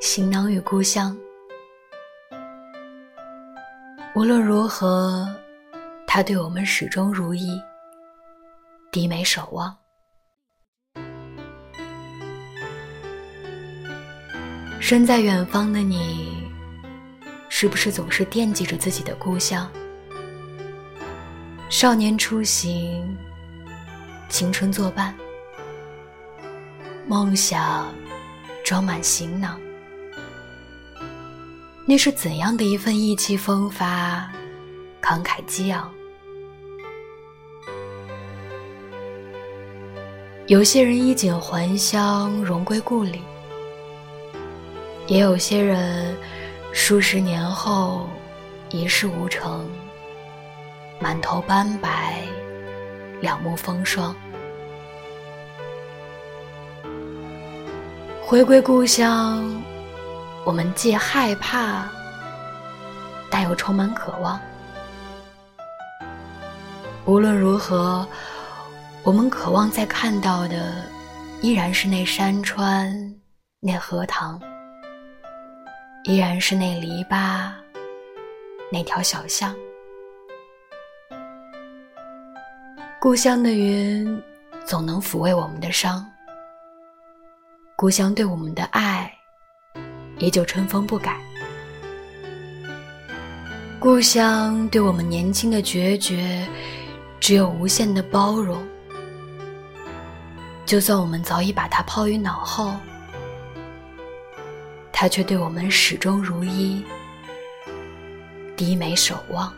行囊与故乡。无论如何，他对我们始终如一，低眉守望。身在远方的你，是不是总是惦记着自己的故乡？少年初行，青春作伴，梦想装满行囊。那是怎样的一份意气风发、慷慨激昂？有些人衣锦还乡，荣归故里；也有些人数十年后一事无成，满头斑白，两目风霜。回归故乡。我们既害怕，但又充满渴望。无论如何，我们渴望再看到的，依然是那山川，那荷塘，依然是那篱笆，那条小巷。故乡的云，总能抚慰我们的伤。故乡对我们的爱。依旧春风不改，故乡对我们年轻的决绝，只有无限的包容。就算我们早已把它抛于脑后，它却对我们始终如一，低眉守望。